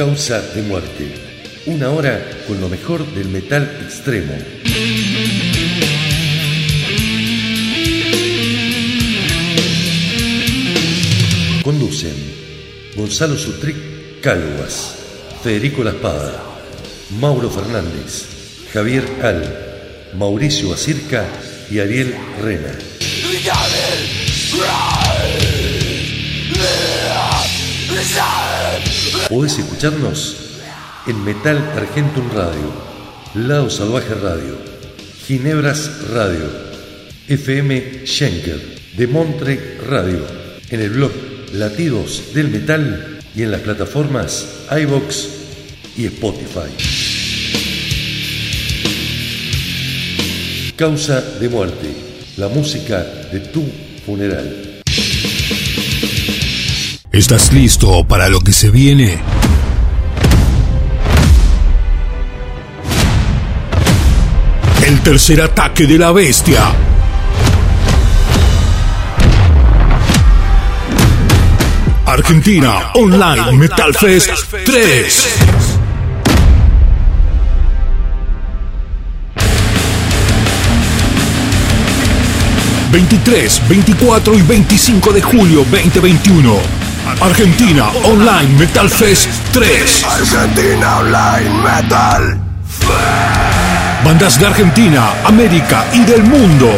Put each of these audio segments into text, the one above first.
Causa de Muerte. Una hora con lo mejor del metal extremo. Conducen Gonzalo Sutric Calvas, Federico La Mauro Fernández, Javier Al, Mauricio Acirca y Ariel Rena. Podés escucharnos en Metal Argentum Radio, Lado Salvaje Radio, Ginebras Radio, FM Schenker, de Montre Radio, en el blog Latidos del Metal y en las plataformas iBox y Spotify. Causa de muerte, la música de tu funeral. ¿Estás listo para lo que se viene? El tercer ataque de la bestia. Argentina Online Metal Fest 3. 23, 24 y 25 de julio 2021. Argentina Online Metal Fest 3. Argentina Online Metal. Bandas de Argentina, América y del mundo.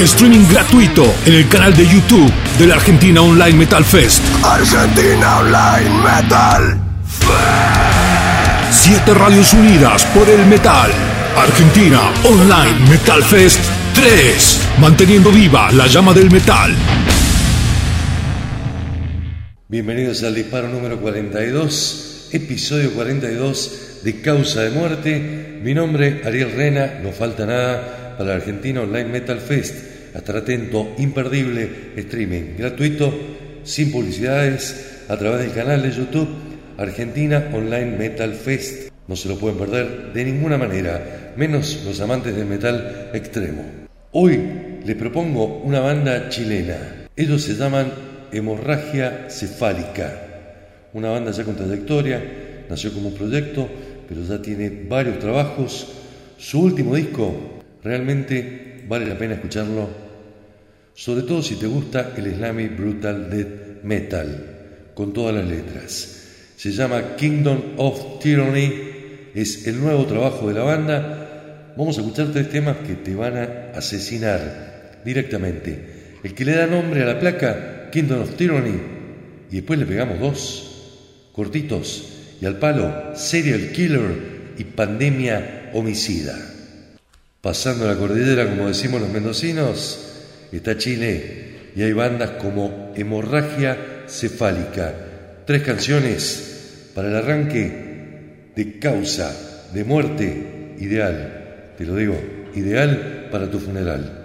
Streaming gratuito en el canal de YouTube de la Argentina Online Metal Fest. Argentina Online Metal. Siete radios unidas por el metal. Argentina Online Metal Fest 3. Manteniendo viva la llama del metal. Bienvenidos al disparo número 42, episodio 42 de Causa de Muerte. Mi nombre, Ariel Rena, no falta nada para el Argentina Online Metal Fest. Estar atento, imperdible, streaming gratuito, sin publicidades, a través del canal de YouTube Argentina Online Metal Fest. No se lo pueden perder de ninguna manera, menos los amantes del metal extremo. Hoy les propongo una banda chilena. Ellos se llaman Hemorragia Cefálica, una banda ya con trayectoria, nació como un proyecto, pero ya tiene varios trabajos. Su último disco realmente vale la pena escucharlo, sobre todo si te gusta el Slammy Brutal Death Metal, con todas las letras. Se llama Kingdom of Tyranny, es el nuevo trabajo de la banda. Vamos a escuchar tres temas que te van a asesinar directamente. El que le da nombre a la placa Kingdom of Tyranny y después le pegamos dos cortitos y al palo Serial Killer y Pandemia Homicida. Pasando la cordillera, como decimos los mendocinos, está Chile y hay bandas como Hemorragia Cefálica. Tres canciones para el arranque de causa, de muerte, ideal. Te lo digo, ideal para tu funeral.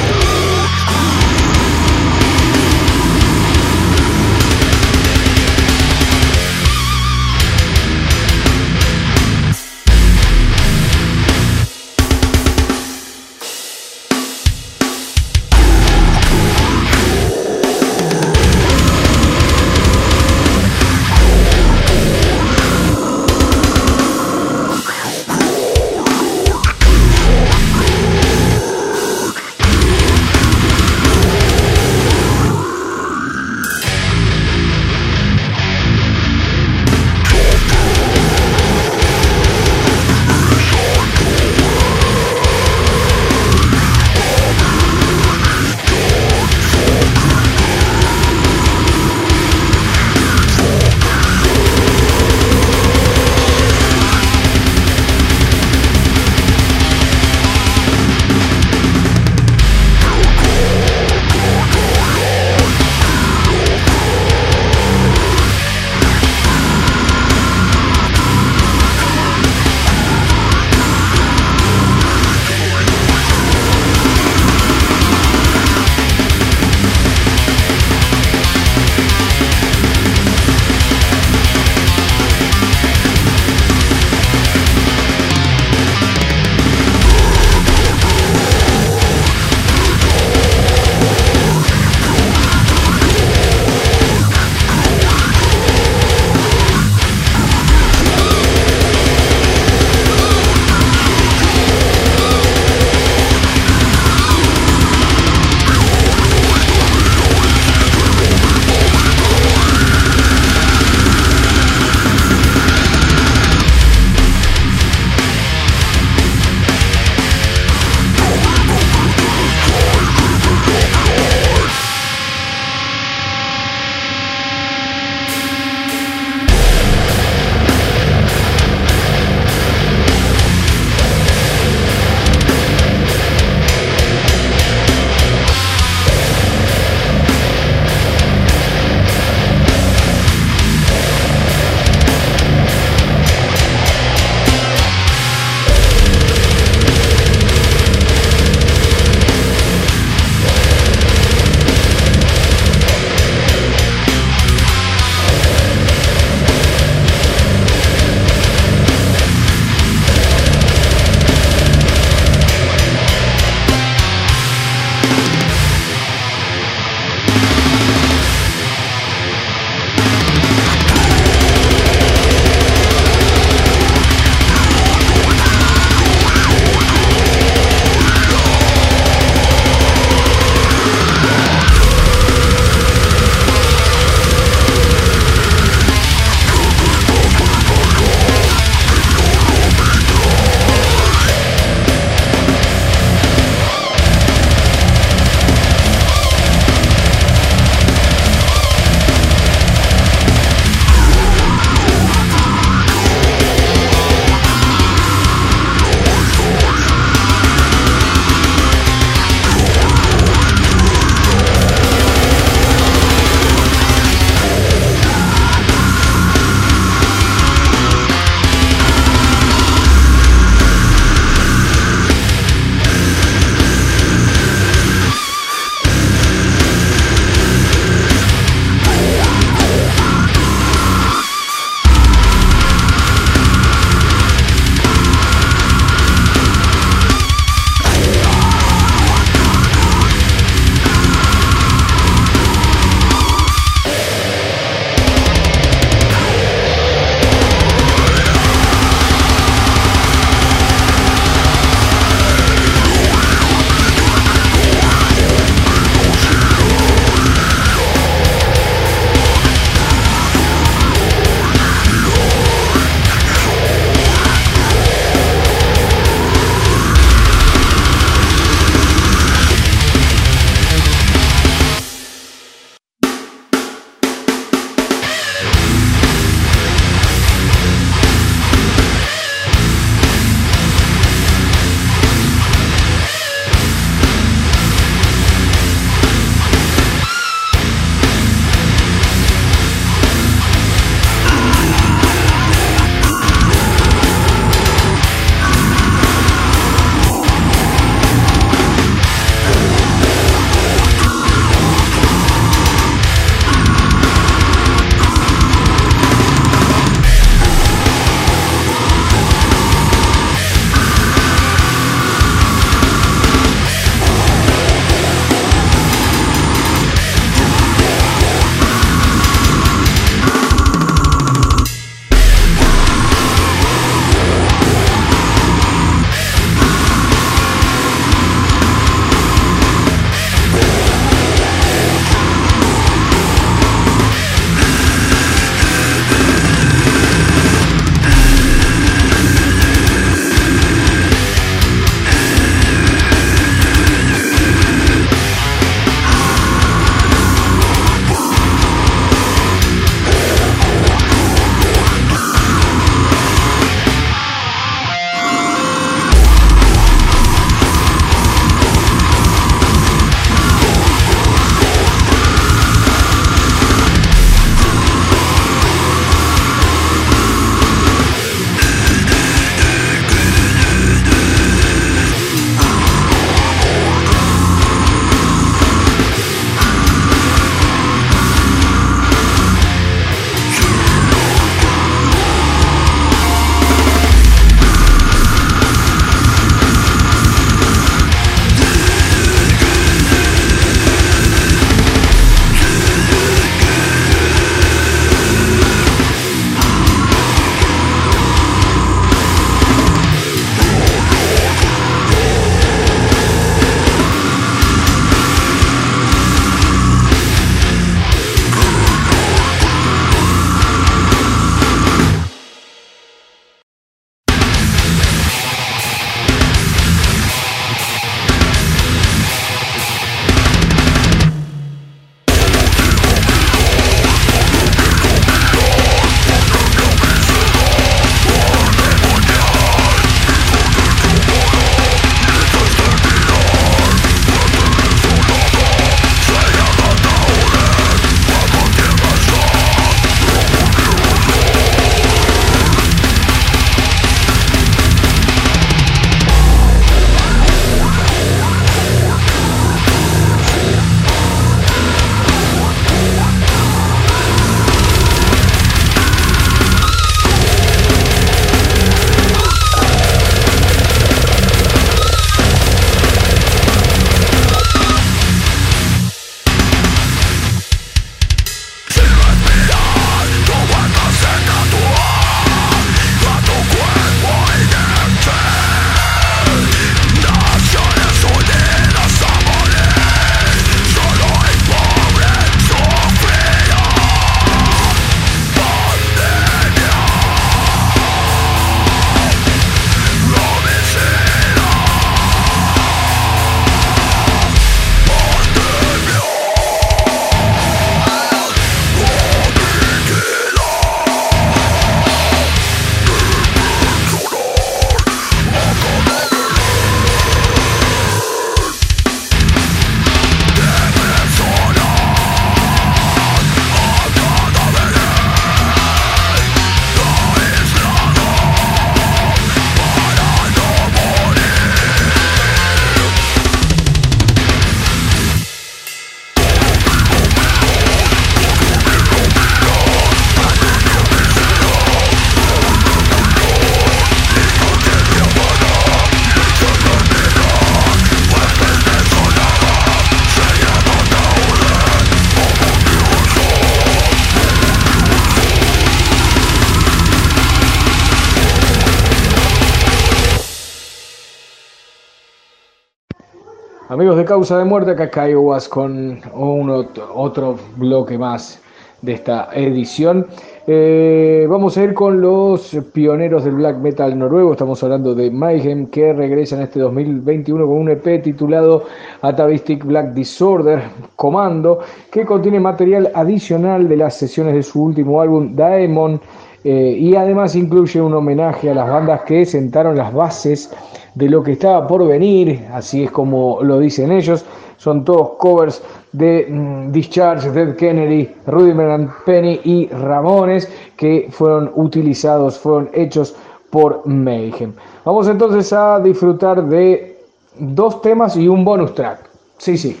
Causa de Muerte, acá Kiowas con otro bloque más de esta edición. Eh, vamos a ir con los pioneros del black metal noruego. Estamos hablando de Mayhem, que regresa en este 2021 con un EP titulado Atavistic Black Disorder Comando, que contiene material adicional de las sesiones de su último álbum, Daemon. Eh, y además incluye un homenaje a las bandas que sentaron las bases de lo que estaba por venir, así es como lo dicen ellos, son todos covers de mm, Discharge, Dead Kennedy, Rudiman Penny y Ramones que fueron utilizados, fueron hechos por Mayhem. Vamos entonces a disfrutar de dos temas y un bonus track. Sí, sí.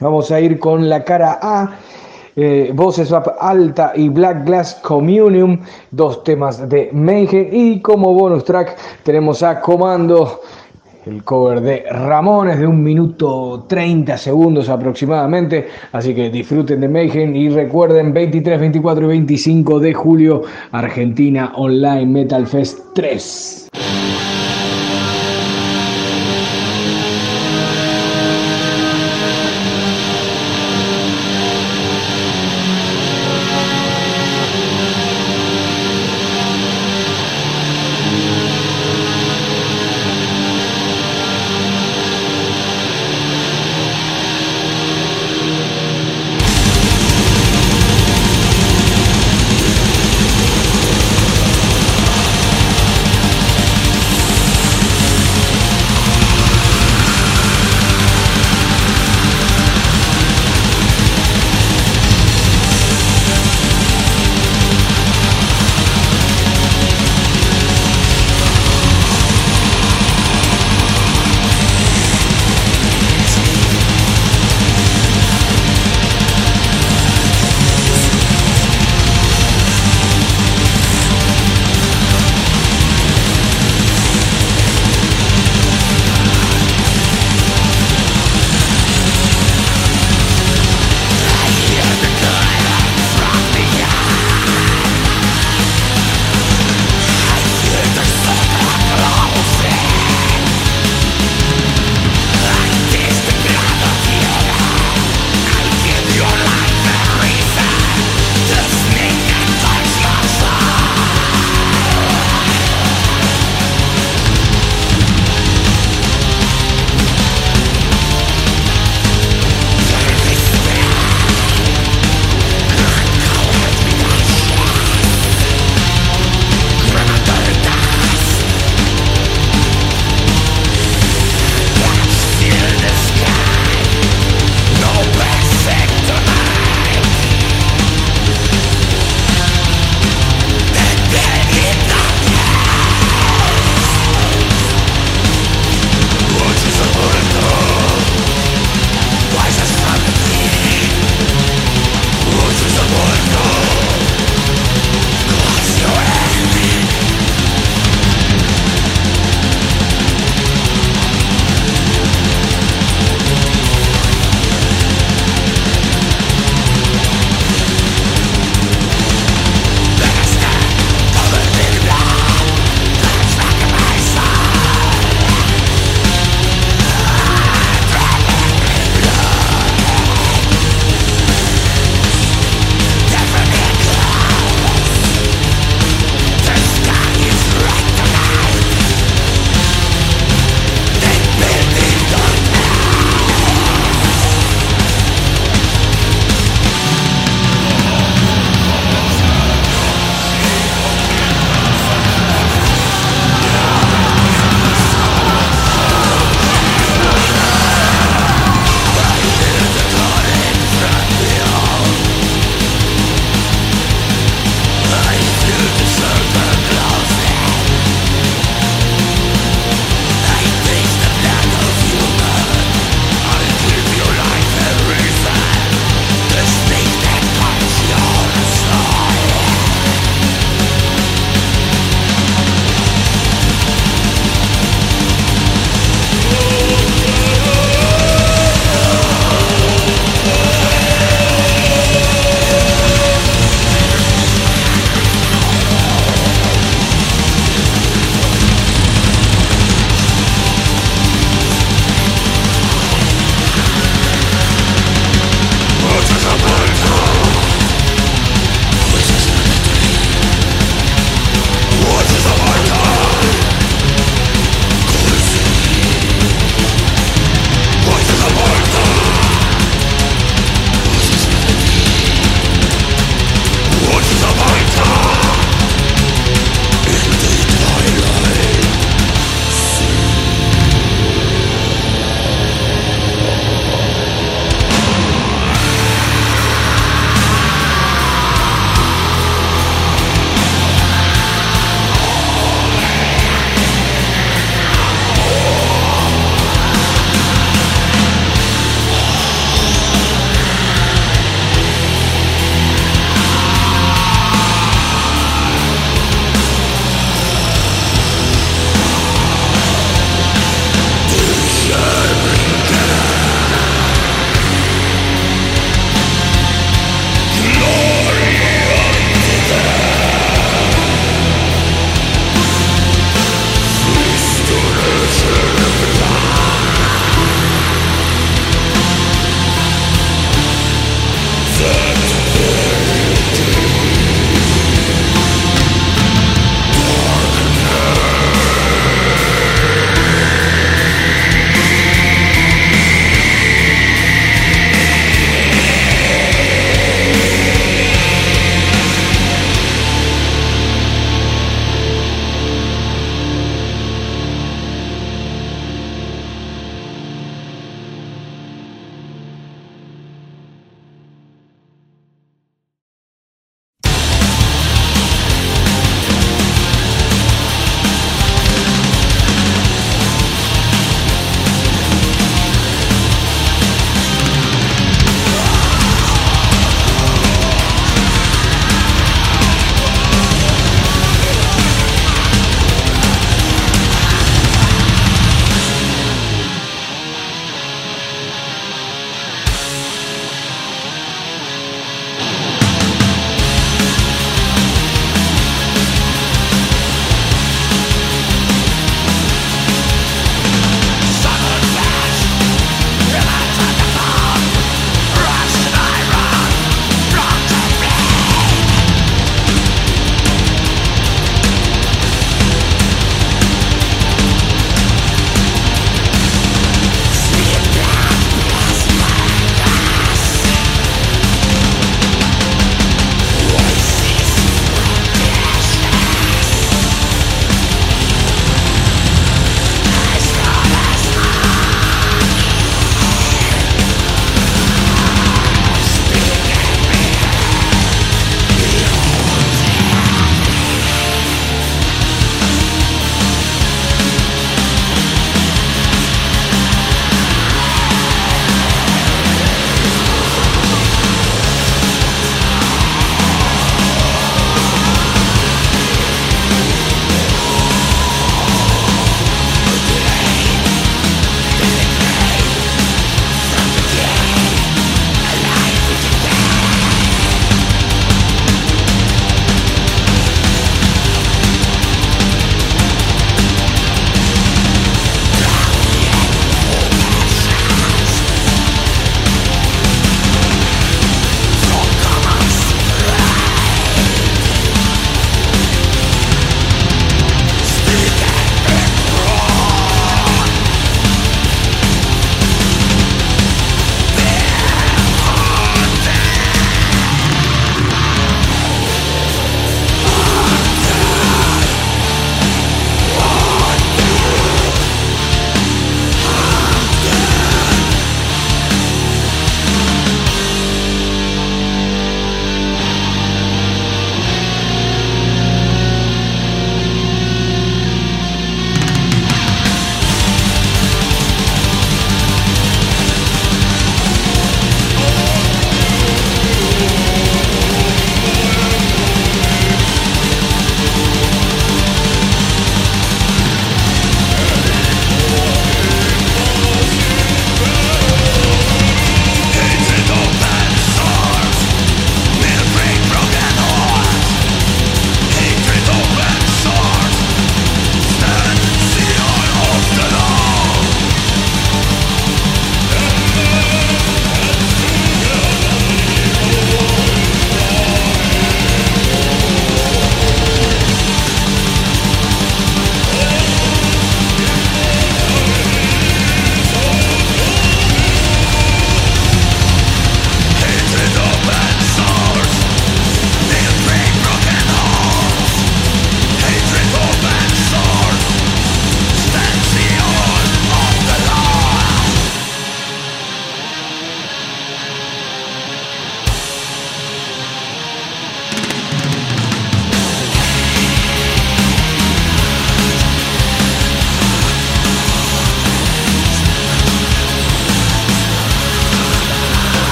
Vamos a ir con la cara A eh, Voces Alta y Black Glass Communion, dos temas de Mayhem. Y como bonus track tenemos a Comando, el cover de Ramones de un minuto 30 segundos aproximadamente. Así que disfruten de Mayhem y recuerden 23, 24 y 25 de julio Argentina Online Metal Fest 3.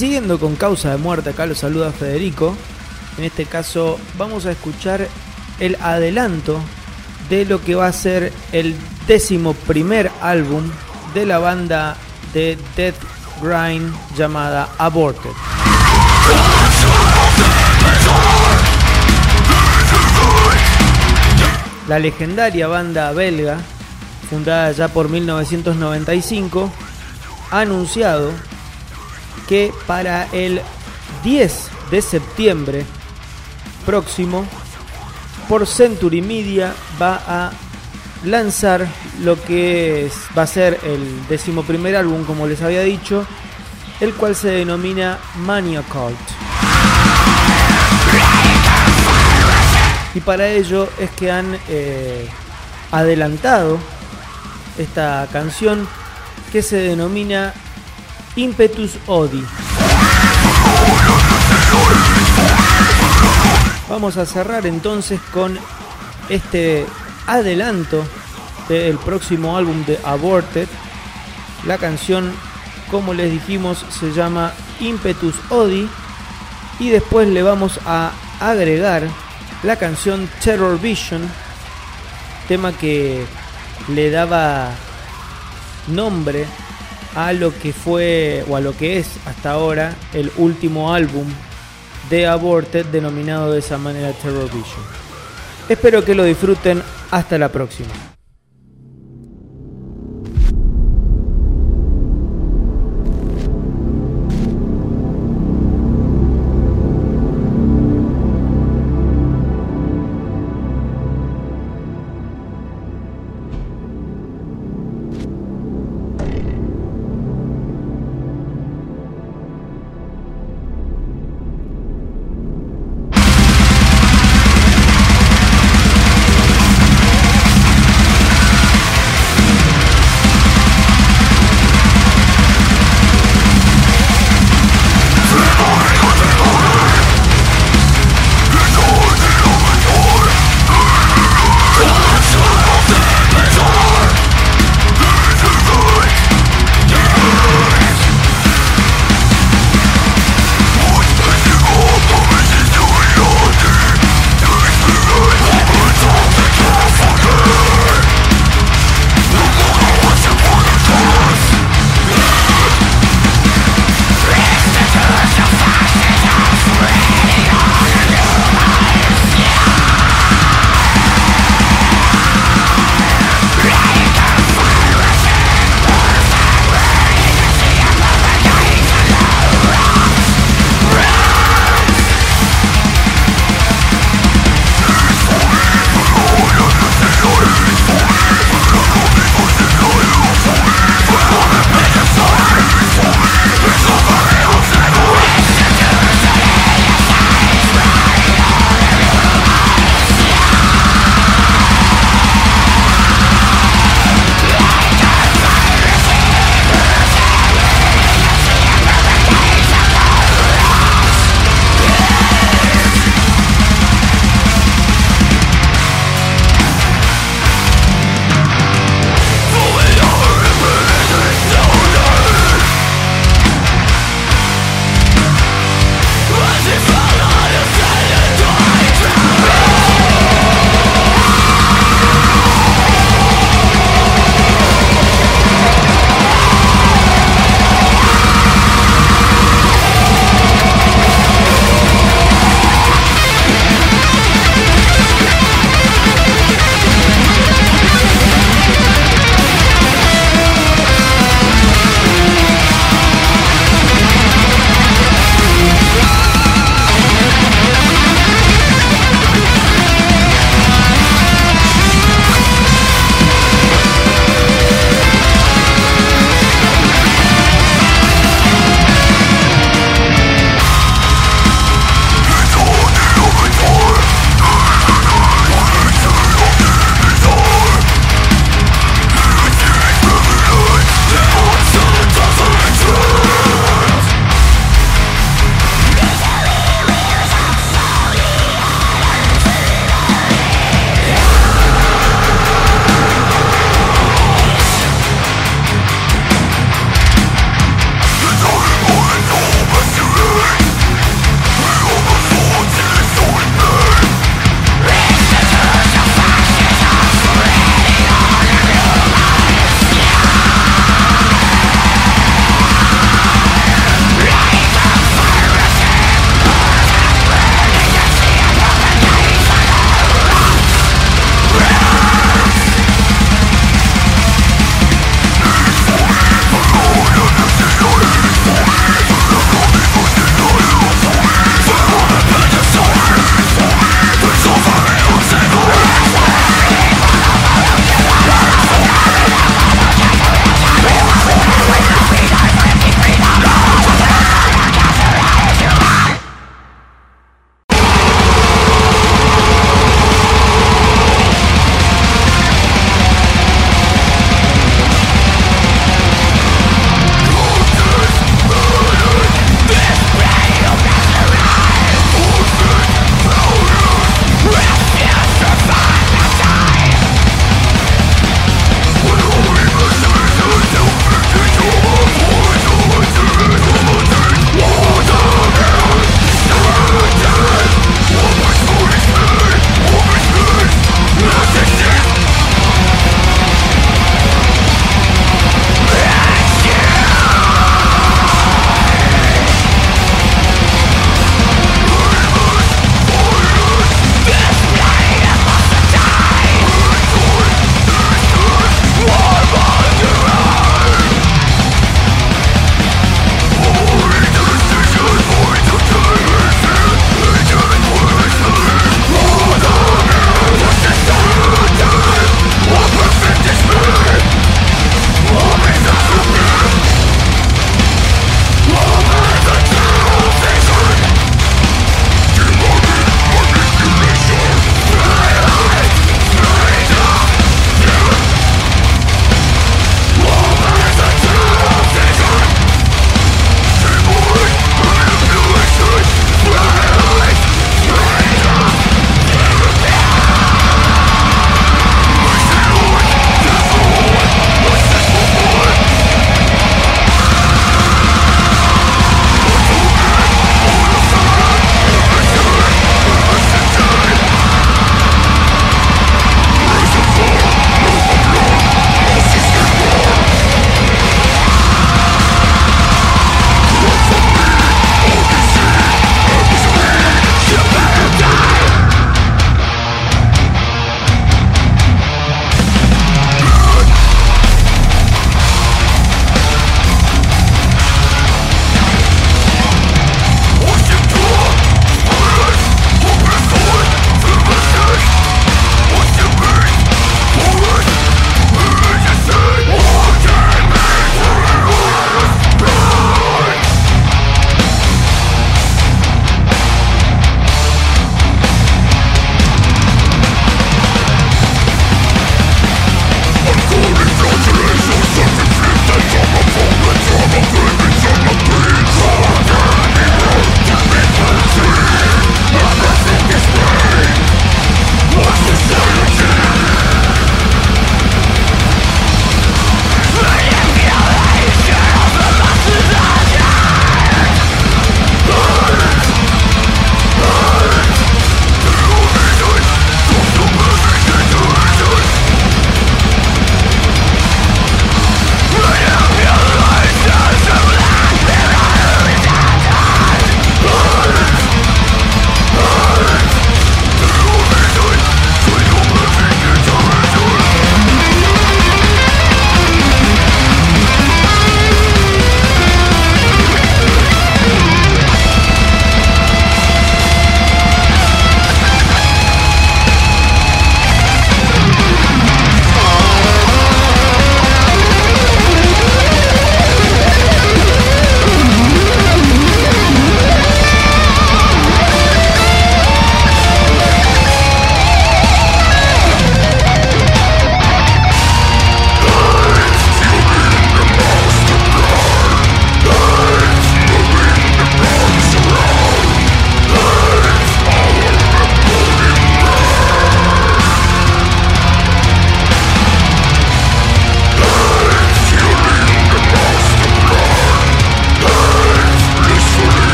Siguiendo con causa de muerte, acá lo saluda Federico. En este caso vamos a escuchar el adelanto de lo que va a ser el décimo primer álbum de la banda de Death Grind llamada Aborted. La legendaria banda belga, fundada ya por 1995, ha anunciado que para el 10 de septiembre próximo, por Century Media va a lanzar lo que va a ser el decimoprimer álbum, como les había dicho, el cual se denomina Mania. Y para ello es que han eh, adelantado esta canción que se denomina Impetus Odi. Vamos a cerrar entonces con este adelanto del próximo álbum de Aborted. La canción, como les dijimos, se llama Impetus Odi. Y después le vamos a agregar la canción Terror Vision, tema que le daba nombre a lo que fue o a lo que es hasta ahora el último álbum de Aborted denominado de esa manera Terror Vision. Espero que lo disfruten. Hasta la próxima.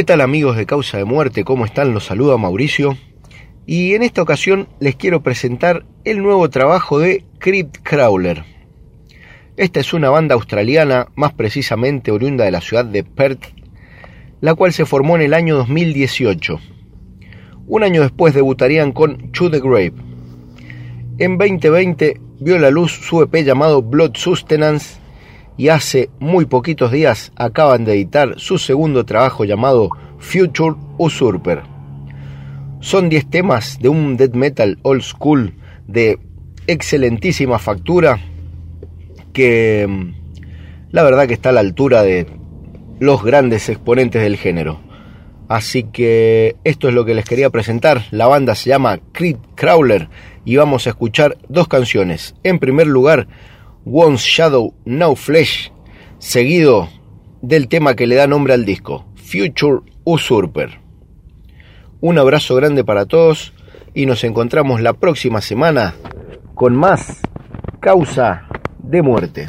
¿Qué tal amigos de Causa de Muerte? ¿Cómo están? Los saluda Mauricio. Y en esta ocasión les quiero presentar el nuevo trabajo de Crypt Crawler. Esta es una banda australiana, más precisamente oriunda de la ciudad de Perth, la cual se formó en el año 2018. Un año después debutarían con To the Grave. En 2020 vio la luz su EP llamado Blood Sustenance y hace muy poquitos días acaban de editar su segundo trabajo llamado Future Usurper. Son 10 temas de un death metal old school de excelentísima factura que mm, la verdad que está a la altura de los grandes exponentes del género. Así que esto es lo que les quería presentar. La banda se llama Creed Crawler y vamos a escuchar dos canciones. En primer lugar, Once Shadow, No Flesh, seguido del tema que le da nombre al disco, Future Usurper. Un abrazo grande para todos y nos encontramos la próxima semana con más causa de muerte.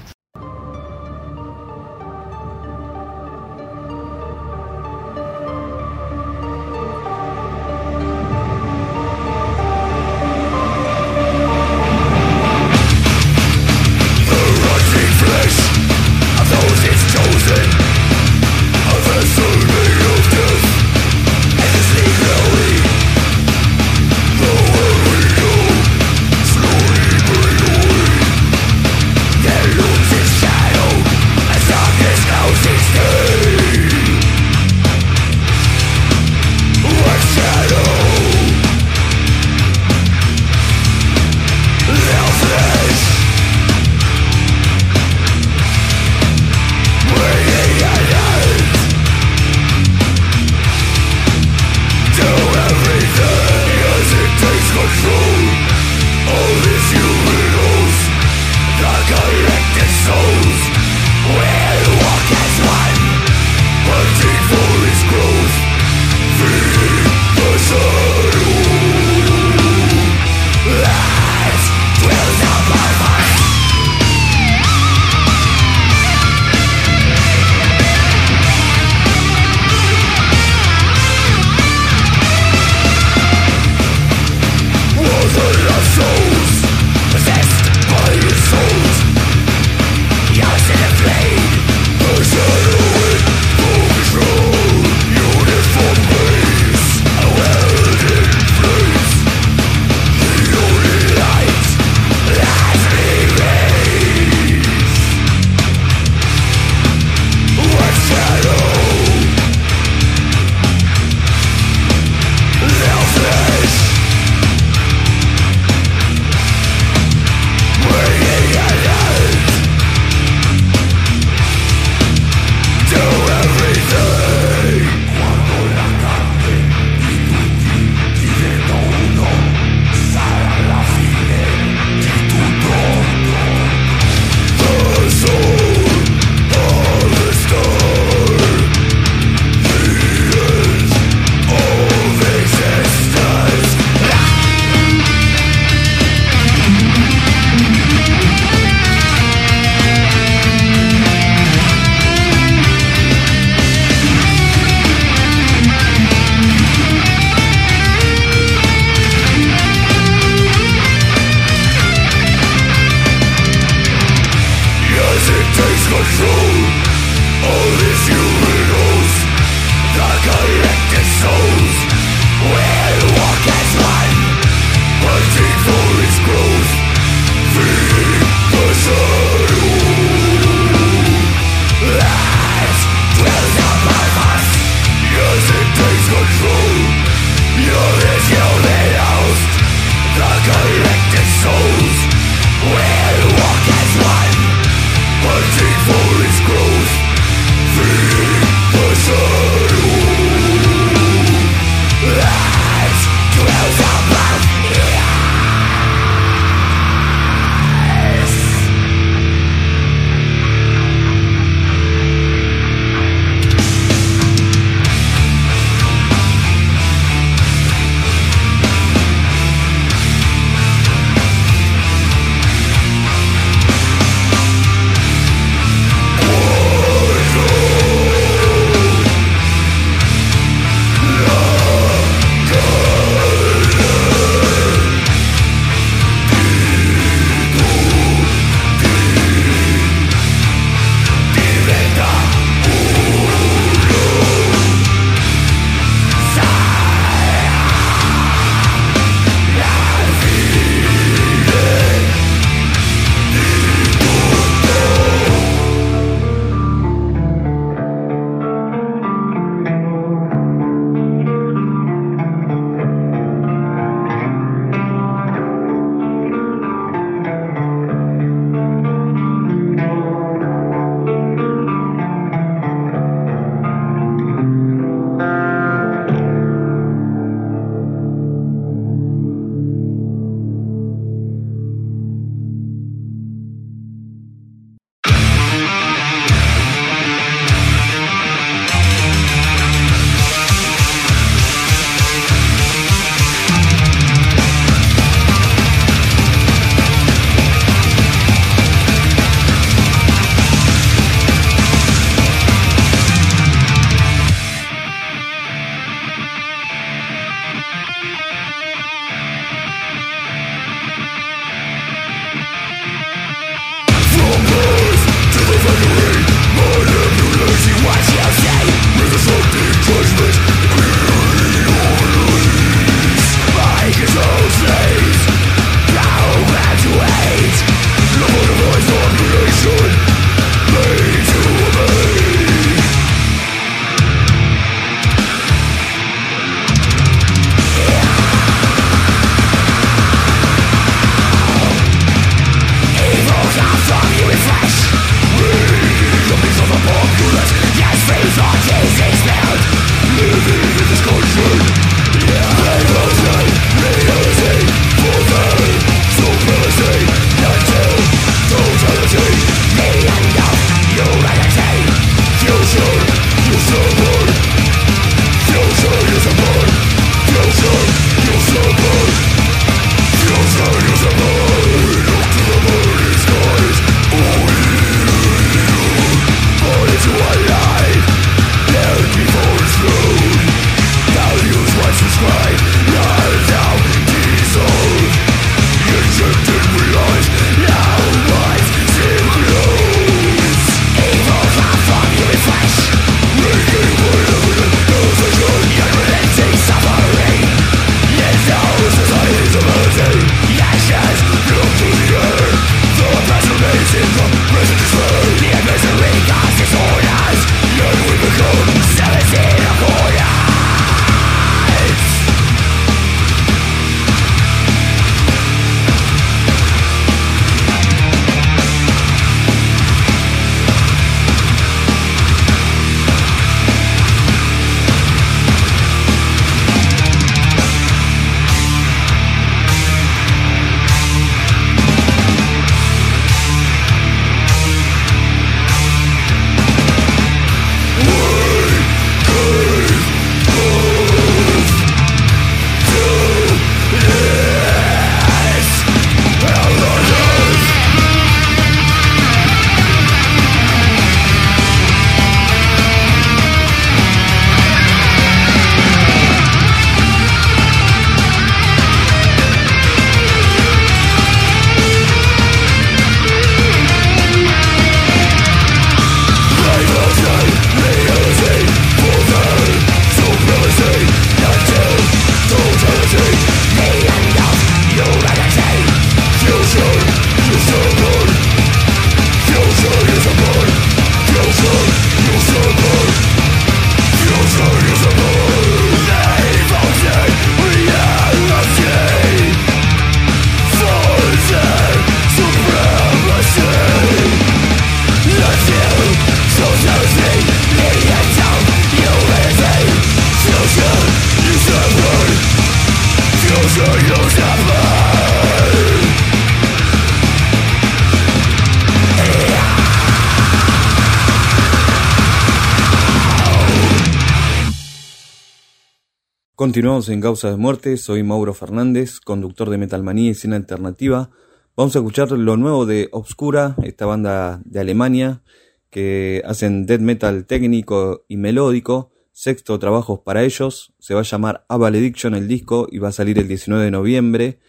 Continuamos en Causa de Muerte, soy Mauro Fernández, conductor de Metalmanía y Cine Alternativa. Vamos a escuchar lo nuevo de Obscura, esta banda de Alemania que hacen death metal técnico y melódico. Sexto trabajo para ellos, se va a llamar A Valediction el disco y va a salir el 19 de noviembre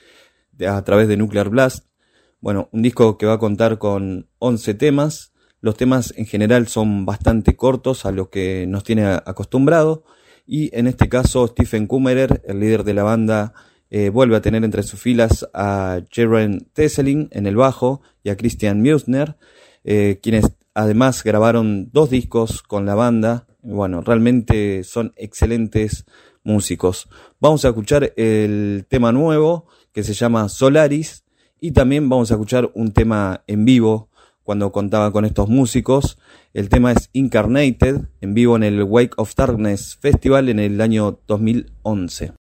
a través de Nuclear Blast. Bueno, un disco que va a contar con 11 temas. Los temas en general son bastante cortos a lo que nos tiene acostumbrado y en este caso Stephen Kummerer, el líder de la banda, eh, vuelve a tener entre sus filas a Jeren Tesselin en el bajo y a Christian Musner, eh, quienes además grabaron dos discos con la banda. Bueno, realmente son excelentes músicos. Vamos a escuchar el tema nuevo que se llama Solaris y también vamos a escuchar un tema en vivo cuando contaba con estos músicos. El tema es Incarnated, en vivo en el Wake of Darkness Festival en el año 2011.